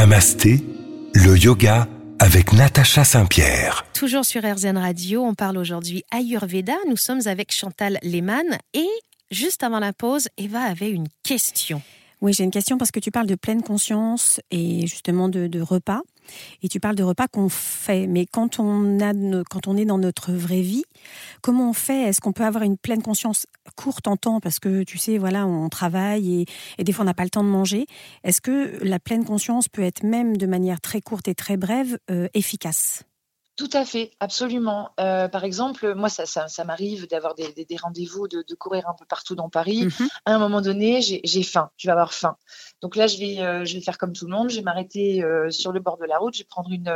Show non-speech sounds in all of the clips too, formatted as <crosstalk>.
Namasté, le yoga avec Natacha Saint-Pierre. Toujours sur RZN Radio, on parle aujourd'hui Ayurveda. Nous sommes avec Chantal Lehmann et juste avant la pause, Eva avait une question. Oui, j'ai une question parce que tu parles de pleine conscience et justement de, repas. Et tu parles de repas qu'on fait. Mais quand on, a, quand on est dans notre vraie vie, comment on fait? Est-ce qu'on peut avoir une pleine conscience courte en temps? Parce que tu sais, voilà, on travaille et, des fois on n'a pas le temps de manger. Est-ce que la pleine conscience peut être même de manière très courte et très brève euh, efficace? Tout à fait, absolument. Euh, par exemple, moi, ça, ça, m'arrive d'avoir des, rendez-vous, de, courir un peu partout dans Paris. Mhm. À un moment donné, j'ai faim, je vais avoir faim. Donc là, je vais, euh, je vais faire comme tout le monde, je vais m'arrêter euh, sur le bord de la route, je vais prendre une,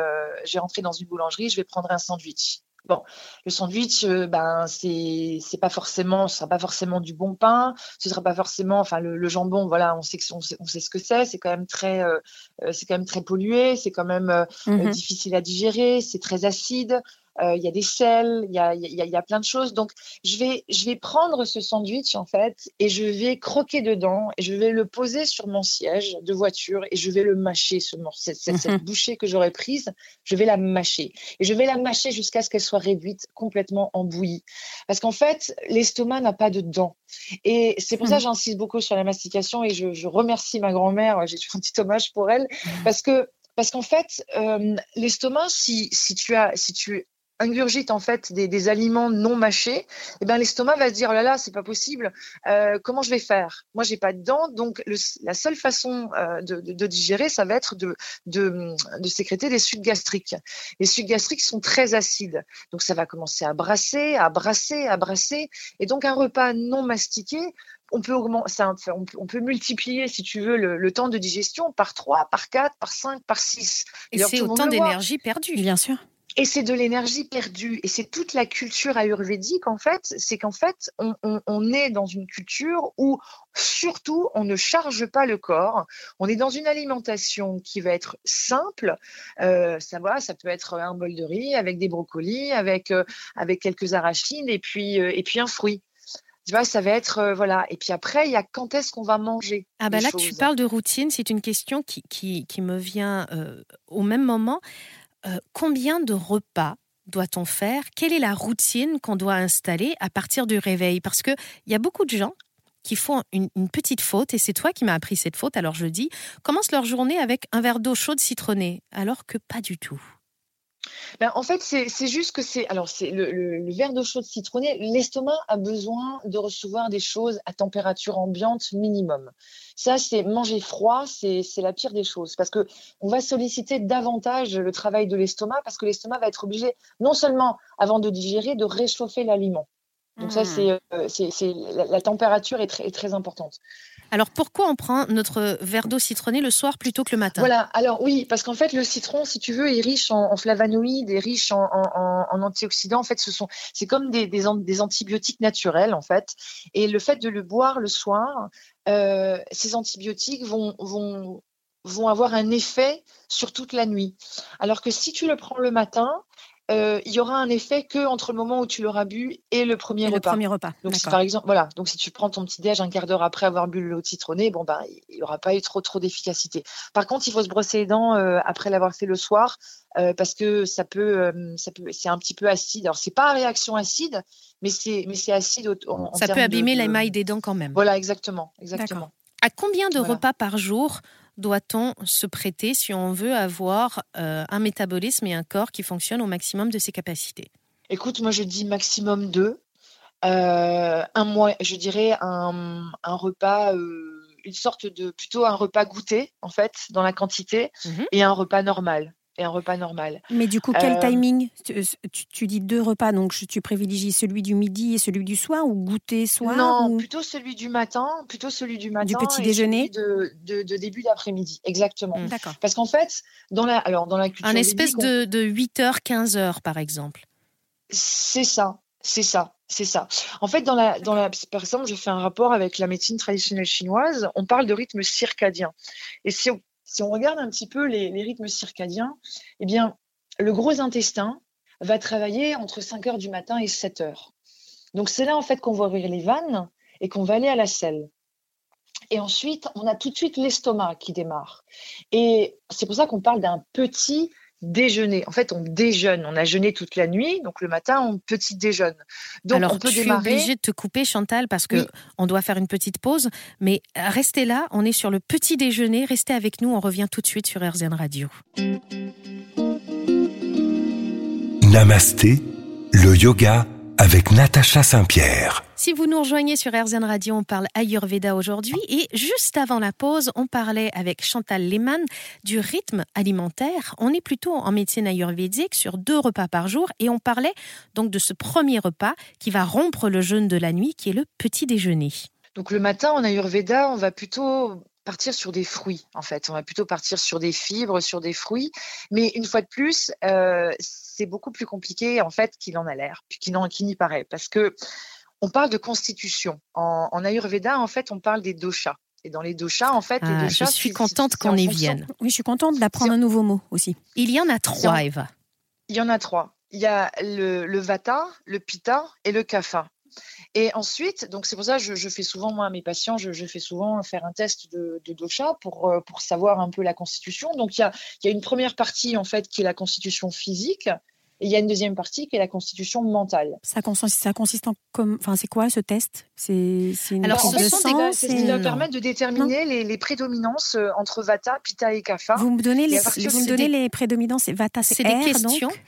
je vais rentrer dans une boulangerie, je vais prendre un sandwich. Bon, le sandwich, euh, ben c'est c'est pas forcément, ce sera pas forcément du bon pain, ce sera pas forcément, enfin le, jambon, voilà, on sait que on sait, on sait ce que c'est, c'est quand même très, euh, euh, c'est quand même très pollué, c'est quand même mmh difficile à digérer, c'est très acide. Euh, il y a des sels, il y a, y, a, y a, plein de choses. Donc, je vais, je vais prendre ce sandwich, en fait, et je vais croquer dedans, et je vais le poser sur mon siège de voiture, et je vais le mâcher, ce cette, cette, cette mhm. bouchée que j'aurais prise, je vais la mâcher. Et je vais la mâcher jusqu'à ce qu'elle soit réduite complètement en bouillie. Parce qu'en fait, l'estomac n'a pas de dents. Et c'est pour ça que mhm. j'insiste beaucoup sur la mastication, et je, je remercie ma grand-mère, j'ai fait un petit hommage pour elle, mhm. parce que parce qu'en fait, euh, l'estomac, si, si, tu as, si tu ingurgite en fait des, aliments non mâchés, et eh ben l'estomac va se dire oh là là c'est pas possible, euh, comment je vais faire? Moi j'ai pas de dents, donc la seule façon euh, de, digérer ça va être de, de, sécréter des sucs gastriques. Les sucs gastriques sont très acides, donc ça va commencer à brasser, à brasser, à brasser, et donc un repas non mastiqué on peut, augmenter, on peut, multiplier, si tu veux, le, temps de digestion par 3, par 4, par 5, par 6. Et c'est autant d'énergie perdue. Bien sûr. Et c'est de l'énergie perdue. Et c'est toute la culture ayurvédique, en fait. C'est qu'en fait, on, est dans une culture où, surtout, on ne charge pas le corps. On est dans une alimentation qui va être simple. Euh, ça va, ça peut être un bol de riz avec des brocolis, avec, euh, avec quelques arachides et puis, euh, et puis un fruit. Tu vois, ça va être voilà. Et puis après, il y a quand est-ce qu'on va manger. Ah ben là, tu parles de routine. C'est une question qui, qui, qui me vient au même moment. Euh, combien de repas doit-on faire? Quelle est la routine qu'on doit installer à partir du réveil? Parce qu'il y a beaucoup de gens qui font une, petite faute, et c'est toi qui m'as appris cette faute, alors je dis, commencent leur journée avec un verre d'eau chaude citronnée, alors que pas du tout. Ben, en fait, c'est juste que c'est. Alors, c'est le, verre d'eau chaude citronnée. L'estomac a besoin de recevoir des choses à température ambiante minimum. Ça, c'est manger froid, c'est la pire des choses parce que on va solliciter davantage le travail de l'estomac parce que l'estomac va être obligé, non seulement avant de digérer, de réchauffer l'aliment. Donc, ça, mmh. euh, c'est la, température est très, est très importante. Alors pourquoi on prend notre verre d'eau citronnée le soir plutôt que le matin? Voilà, alors oui, parce qu'en fait le citron, si tu veux, est riche en, flavonoïdes, est riche en, antioxydants. En fait, ce sont, c'est comme des, des, antibiotiques naturels en fait. Et le fait de le boire le soir, euh, ces antibiotiques vont, vont vont avoir un effet sur toute la nuit. Alors que si tu le prends le matin, euh, il y aura un effet que entre le moment où tu l'auras bu et le premier repas. Le premier repas. Donc si, par exemple, voilà, donc si tu prends ton petit déj un quart d'heure après avoir bu l'eau citronnée, bon bah il n'y aura pas eu trop trop d'efficacité. Par contre, il faut se brosser les dents euh, après l'avoir fait le soir euh, parce que ça peut, ça peut, c'est un petit peu acide. Alors c'est pas réaction acide, mais c'est mais c'est acide. ça peut abîmer l'émail des dents quand même. Voilà, exactement, exactement. À combien de repas par jour doit-on se prêter si on veut avoir euh, un métabolisme et un corps qui fonctionnent au maximum de ses capacités? Écoute, moi je dis maximum deux. Euh, un mois, je dirais un, repas, euh, une sorte de plutôt un repas goûté en fait dans la quantité mhm. et un repas normal et un repas normal. Mais du coup, quel euh, timing? Tu, dis deux repas, donc tu privilégies celui du midi et celui du soir ou goûter soir Non, plutôt celui du matin, plutôt celui du matin. Du petit déjeuner? de, de, début d'après-midi, exactement. Hmm. D'accord. Parce qu'en fait, dans la, alors dans la culture. Un espèce de, de 8h, 15h, par exemple. C'est ça, c'est ça. C'est ça. En fait, dans la, dans la, par exemple, j'ai fait un rapport avec la médecine traditionnelle chinoise. On parle de rythme circadien. Et si on, si on regarde un petit peu les, rythmes circadiens, eh bien, le gros intestin va travailler entre 5 heures du matin et 7 heures. Donc, c'est là, en fait, qu'on va ouvrir les vannes et qu'on va aller à la selle. et ensuite, on a tout de suite l'estomac qui démarre. Et c'est pour ça qu'on parle d'un petit déjeuner. En fait, on déjeune. On a jeûné toute la nuit, donc le matin, on petit déjeune. Donc, Alors, on peut je suis obligée de te couper, Chantal, parce que Oui. on doit faire une petite pause. Mais restez là, on est sur le petit déjeuner. Restez avec nous, on revient tout de suite sur RZN Radio. Namasté, le yoga avec Natacha Saint-Pierre. Si vous nous rejoignez sur RZN Radio, on parle Ayurveda aujourd'hui. Et juste avant la pause, on parlait avec Chantal Lehmann du rythme alimentaire. On est plutôt en médecine ayurvédique sur deux repas par jour. Et on parlait donc de ce premier repas qui va rompre le jeûne de la nuit, qui est le petit déjeuner. Donc le matin en Ayurveda, on va plutôt partir sur des fruits, en fait. On va plutôt partir sur des fibres, sur des fruits. Mais une fois de plus, euh, c'est beaucoup plus compliqué, en fait, qu'il en a l'air, qu'il n'y paraît. Parce que on parle de constitution. En, en Ayurveda, en fait, on parle des doshas. Et dans les doshas, en fait, les Ah, je doshas, suis c'est- contente qu'on y vienne. Oui, je suis contente d'apprendre un nouveau mot aussi. Il y en a trois, Eva. Il y en a trois. Il y a le, le vata, le pitta et le kapha. Et ensuite, donc c'est pour ça que je, je fais souvent, moi, à mes patients, je, je fais souvent faire un test de, de dosha pour, euh, pour savoir un peu la constitution. Donc il y a, il y a une première partie, en fait, qui est la constitution physique, et il y a une deuxième partie qui est la constitution mentale. Ça consiste, ça consiste en comme, enfin, c'est quoi ce test? C'est Alors, prise ce de sont c'est des- sang. c'est c'est- ce qui va non. permettre de déterminer les, les prédominances euh, entre vata, pitta et kapha. Vous me donnez les, vous me donnez les prédominances. C'est Vata, c'est C'est des questions. donc.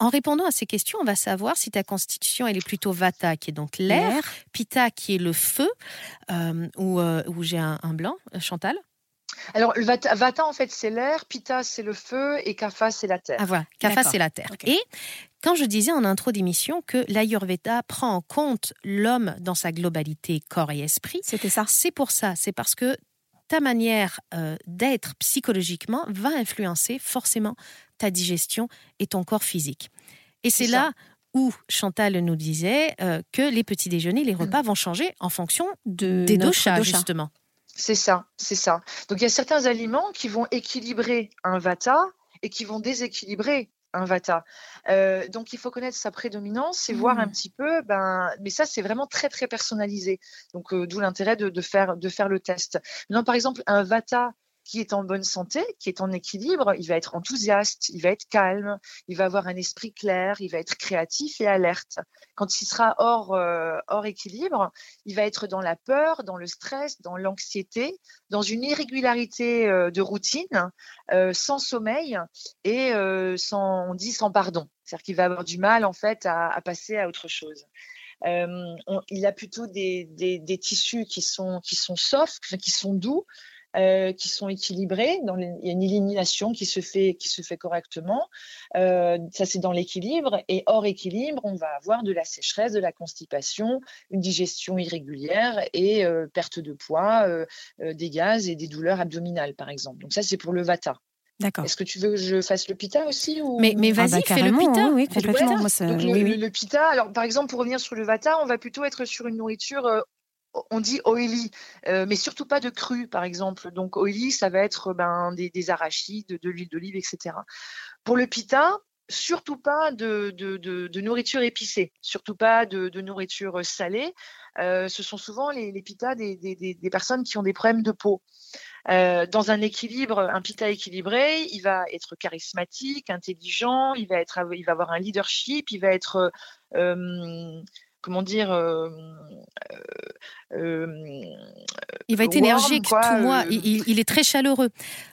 En, répondant à ces questions, on va savoir si ta constitution elle est plutôt Vata, qui est donc l'air. Pitta, qui est le feu, euh, ou euh, où j'ai un, un blanc, euh, Chantal? Alors, vata, vata, en fait, c'est l'air, pitta, c'est le feu, et kapha, c'est la terre. Ah voilà, Kapha, c'est la terre. Et quand je disais en intro d'émission que l'Ayurveda prend en compte l'homme dans sa globalité corps et esprit, C'était ça. c'est pour ça, c'est parce que ta manière euh, d'être psychologiquement va influencer forcément ta digestion et ton corps physique. Et c'est là où Chantal nous disait euh, que les petits déjeuners, les repas vont changer en fonction De des doshas, dosha. justement. C'est ça, c'est ça. Donc il y a certains aliments qui vont équilibrer un vata et qui vont déséquilibrer un vata. Euh, donc il faut connaître sa prédominance et voir un Mhm. petit peu. Ben, mais ça c'est vraiment très très personnalisé. Donc euh, d'où l'intérêt de, de faire de faire le test. Maintenant par exemple un vata qui est en bonne santé, qui est en équilibre, il va être enthousiaste, il va être calme, il va avoir un esprit clair, il va être créatif et alerte. Quand il sera hors, euh, hors équilibre, il va être dans la peur, dans le stress, dans l'anxiété, dans une irrégularité euh, de routine, euh, sans sommeil et sans, on dit sans pardon. C'est-à-dire qu'il va avoir du mal en fait à, passer à autre chose. Il a plutôt des, des, des tissus qui sont, qui sont soft, qui sont doux, euh, qui sont. Dans les- il y a une élimination qui se fait, qui se fait correctement. Euh, ça, c'est dans l'équilibre. Et hors équilibre, on va avoir de la sécheresse, de la constipation, une digestion irrégulière et euh, perte de poids, euh, euh, des gaz et des douleurs abdominales, par exemple. Donc ça, c'est pour le vata. D'accord. Est-ce que tu veux que je fasse le pita aussi ou... Mais, mais Ah vas-y, bah, fais le pita. Oui, oui, Fais le complètement. pita. Moi, ça- Donc, oui, le, oui. le- le pita, alors par exemple, pour revenir sur le vata, on va plutôt être sur une nourriture, on dit oily, euh, mais surtout pas de cru, par exemple. Donc oily, ça va être ben, des, des arachides, de l'huile d'olive, etc. Pour le pita, surtout pas de, nourriture épicée, surtout pas de, nourriture salée. Euh, ce sont souvent les, les pitas des, personnes qui ont des problèmes de peau. Euh, dans un équilibre, un pita équilibré, il va être charismatique, intelligent, il il va avoir un leadership, il va être, euh, comment dire, Il va être warm, énergique, quoi, tout moi. euh, Il, est très chaleureux.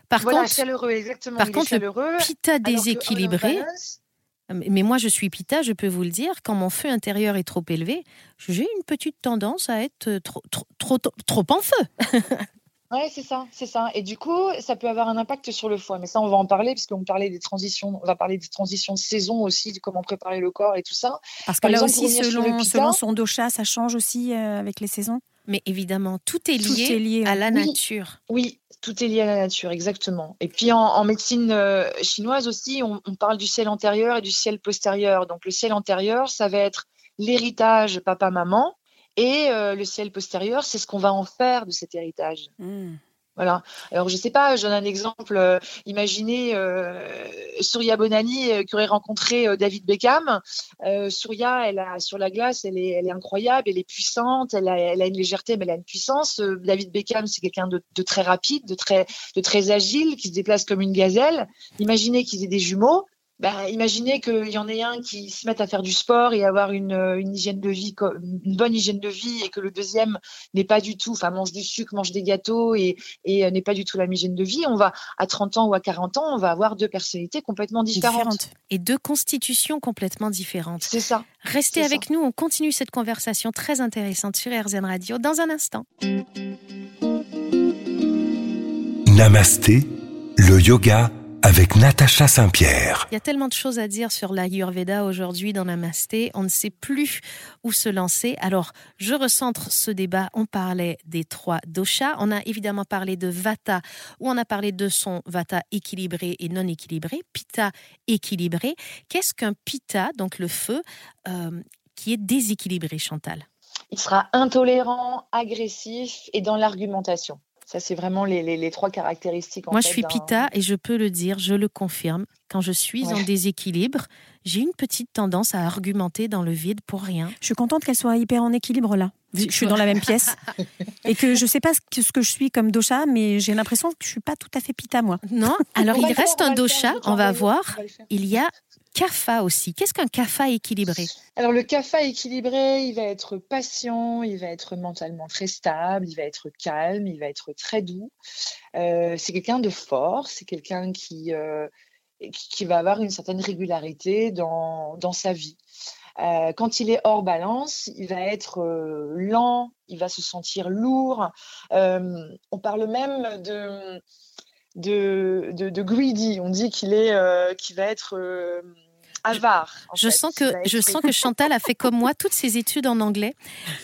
Par voilà, contre, chaleureux, exactement. par contre, le pita déséquilibré, Balance, mais moi je suis pita, je peux vous le dire, quand mon feu intérieur est trop élevé, j'ai une petite tendance à être trop, trop, trop, trop en feu. <laughs> Ouais, c'est ça, c'est ça. Et du coup, ça peut avoir un impact sur le foie. Mais ça, on va en parler puisqu'on parlait des transitions. On va parler des transitions de saison aussi, de comment préparer le corps et tout ça. Parce que Par là exemple, aussi, selon, pita- selon son dosha, ça change aussi euh, avec les saisons? Mais évidemment, tout est Tout lié, est lié, à la Oui. nature. Oui, tout est lié à la nature, exactement. Et puis en, en médecine euh, chinoise aussi, on, on parle du ciel antérieur et du ciel postérieur. Donc le ciel antérieur, ça va être l'héritage papa-maman. Et euh, le ciel postérieur, c'est ce qu'on va en faire de cet héritage. Hmm. Voilà. Alors, je sais pas, je donne un exemple. Euh, imaginez euh, Surya Bonani euh, qui aurait rencontré David Beckham. Surya, elle a, sur la glace, elle est, elle est incroyable, elle est puissante, elle a, elle a une légèreté, mais elle a une puissance. David Beckham, c'est quelqu'un de, de, très rapide, de très, de très agile, qui se déplace comme une gazelle. Imaginez qu'ils aient des jumeaux. Bah, imaginez qu'il y en ait un qui se mette à faire du sport et avoir une, une, hygiène de vie, une bonne hygiène de vie, et que le deuxième n'est pas du tout, enfin mange du sucre, mange des gâteaux et, et euh, n'est pas du tout la même hygiène de vie. On va à 30 ans ou à 40 ans, on va avoir deux personnalités complètement différentes. Et deux constitutions complètement différentes. C'est ça. Restez avec nous, on continue cette conversation très intéressante sur RZN Radio dans un instant. Namasté, le yoga avec Natacha Saint-Pierre. Il y a tellement de choses à dire sur l'Ayurveda aujourd'hui dans Namasté. On ne sait plus où se lancer. Alors, je recentre ce débat. On parlait des trois doshas. On a évidemment parlé de Vata, où on a parlé de son Vata équilibré et non équilibré, Pitta équilibré. Qu'est-ce qu'un Pitta, donc le feu, euh, qui est déséquilibré, Chantal? Il sera intolérant, agressif et dans l'argumentation. Ça, c'est vraiment les, trois caractéristiques. Moi, je suis Pita et je peux le dire, je le confirme. Quand je suis en déséquilibre, j'ai une petite tendance à argumenter dans le vide pour rien. Je suis contente qu'elle soit hyper en équilibre là. Je suis dans la même pièce et que je ne sais pas ce que je suis comme dosha, mais j'ai l'impression que je suis pas tout à fait pita moi. Non, alors il reste un dosha, on va voir. Il y a Kapha aussi. Qu'est-ce qu'un Kapha équilibré? Alors le Kapha équilibré, il va être patient, il va être mentalement très stable, il va être calme, il va être très doux. Euh, c'est quelqu'un de fort, c'est quelqu'un qui, euh, qui va avoir une certaine régularité dans, dans sa vie. Euh, quand il est hors balance, il va être lent, il va se sentir lourd. on parle même de, de, de, greedy. On dit qu'il est, qu'il va être avare. Je, sens que, je sens que Chantal a fait comme moi toutes ses études en anglais.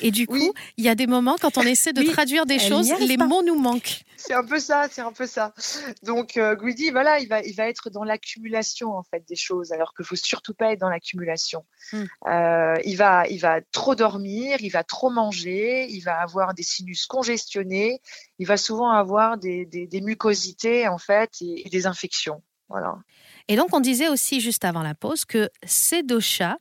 Et du coup, il y a des moments quand on essaie de traduire des choses, les mots nous manquent. C'est un peu ça, c'est un peu ça. Donc euh, Guidi, voilà, il va, il va être dans l'accumulation en fait des choses, alors qu'il faut surtout pas être dans l'accumulation. Hmm. Euh, il va, il va trop dormir, il va trop manger, il va avoir des sinus congestionnés, il va souvent avoir des, des, mucosités en fait et des infections. Voilà. Et donc, on disait aussi juste avant la pause que ces doshas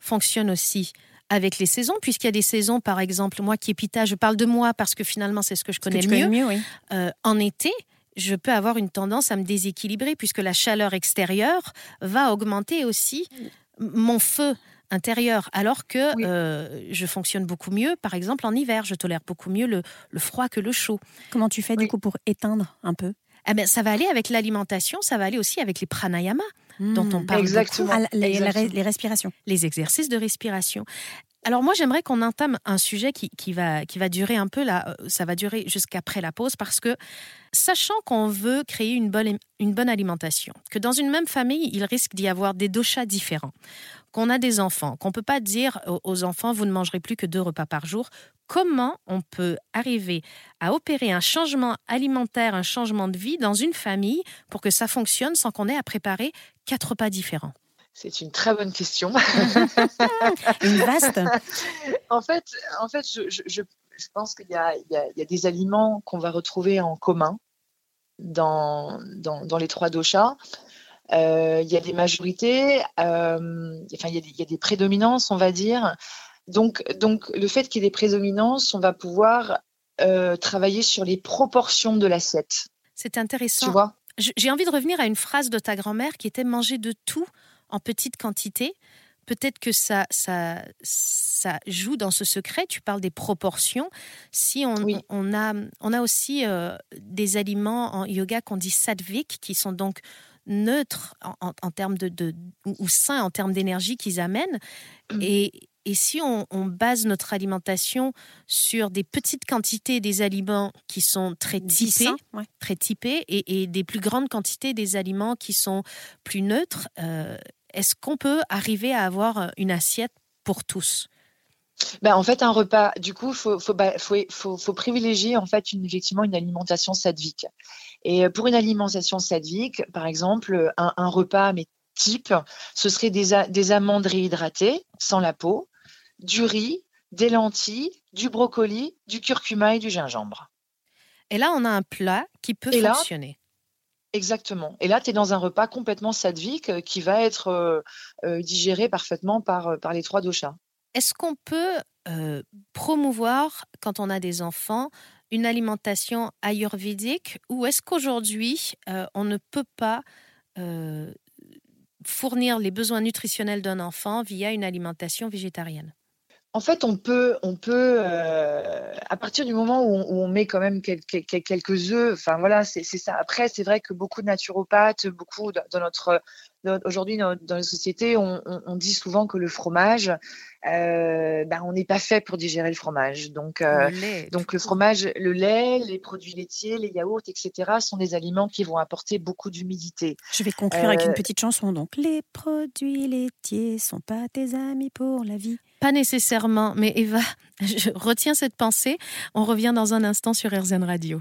fonctionnent aussi avec les saisons, puisqu'il y a des saisons, par exemple, moi qui est pita, je parle de moi parce que finalement c'est ce que je connais le mieux. Euh, en été, je peux avoir une tendance à me déséquilibrer puisque la chaleur extérieure va augmenter aussi mon feu intérieur, alors que euh, je fonctionne beaucoup mieux, par exemple en hiver, je tolère beaucoup mieux le, froid que le chaud. Comment tu fais du coup pour éteindre un peu? Eh ben, ça va aller avec l'alimentation, ça va aller aussi avec les pranayamas dont on hmm. parle Exactement. Ah, les, les, respirations. Les exercices de respiration. Alors moi, j'aimerais qu'on entame un sujet qui, qui, va, qui va durer un peu, là, euh, ça va durer jusqu'après la pause, parce que sachant qu'on veut créer une bonne, une bonne alimentation, que dans une même famille, il risque d'y avoir des doshas différents, qu'on a des enfants, qu'on ne peut pas dire aux enfants, vous ne mangerez plus que deux repas par jour, comment on peut arriver à opérer un changement alimentaire, un changement de vie dans une famille pour que ça fonctionne sans qu'on ait à préparer quatre repas différents? C'est une très bonne question. <laughs> une vaste. <laughs> en fait, en fait je, pense qu'il y, y, a des aliments qu'on va retrouver en commun dans, dans, les trois doshas. Euh, il y a des majorités, euh, enfin, il y, a des, prédominances, on va dire. Donc, donc le fait qu'il y ait des prédominances, on va pouvoir euh, travailler sur les proportions de l'assiette. C'est intéressant. Tu vois? J'ai envie de revenir à une phrase de ta grand-mère qui était manger de tout en petite quantité. Peut-être que ça, ça, ça joue dans ce secret. Tu parles des proportions. Si on, on, a, on a aussi des aliments en yoga qu'on dit sattviques, qui sont donc neutres en, termes de, ou sains en termes d'énergie qu'ils amènent. Mm. Et, et si on, base notre alimentation sur des petites quantités des aliments qui sont très typés, très typés et, des plus grandes quantités des aliments qui sont plus neutres, euh, est-ce qu'on peut arriver à avoir une assiette pour tous? Ben, en fait, un repas, du coup, il faut, faut, faut, privilégier en fait une, effectivement une alimentation sadvique. Et euh, pour une alimentation sadvique, par exemple, un, repas mais type, ce serait des, des amandes réhydratées sans la peau, du riz, des lentilles, du brocoli, du curcuma et du gingembre. Et là, on a un plat qui peut fonctionner. Exactement. Et là, tu es dans un repas complètement sadvique qui va être digéré parfaitement par, par les trois doshas. Est-ce qu'on peut promouvoir, quand on a des enfants, une alimentation ayurvédique ou est-ce qu'aujourd'hui, on ne peut pas fournir les besoins nutritionnels d'un enfant via une alimentation végétarienne? En fait, on peut, on peut à partir du moment où on, met quand même quelques, quelques œufs, enfin voilà, c'est ça. Après, c'est vrai que beaucoup de naturopathes, beaucoup dans notre Aujourd'hui, dans, dans, les sociétés, on, dit souvent que le fromage, euh, ben, on n'est pas fait pour digérer le fromage. Donc, euh, le donc le fromage, le lait, les produits laitiers, les yaourts, etc., sont des aliments qui vont apporter beaucoup d'humidité. Je vais conclure avec une euh, petite chanson. Donc, les produits laitiers sont pas tes amis pour la vie. Pas nécessairement, mais Eva, <laughs> je retiens cette pensée. On revient dans un instant sur RZN Radio.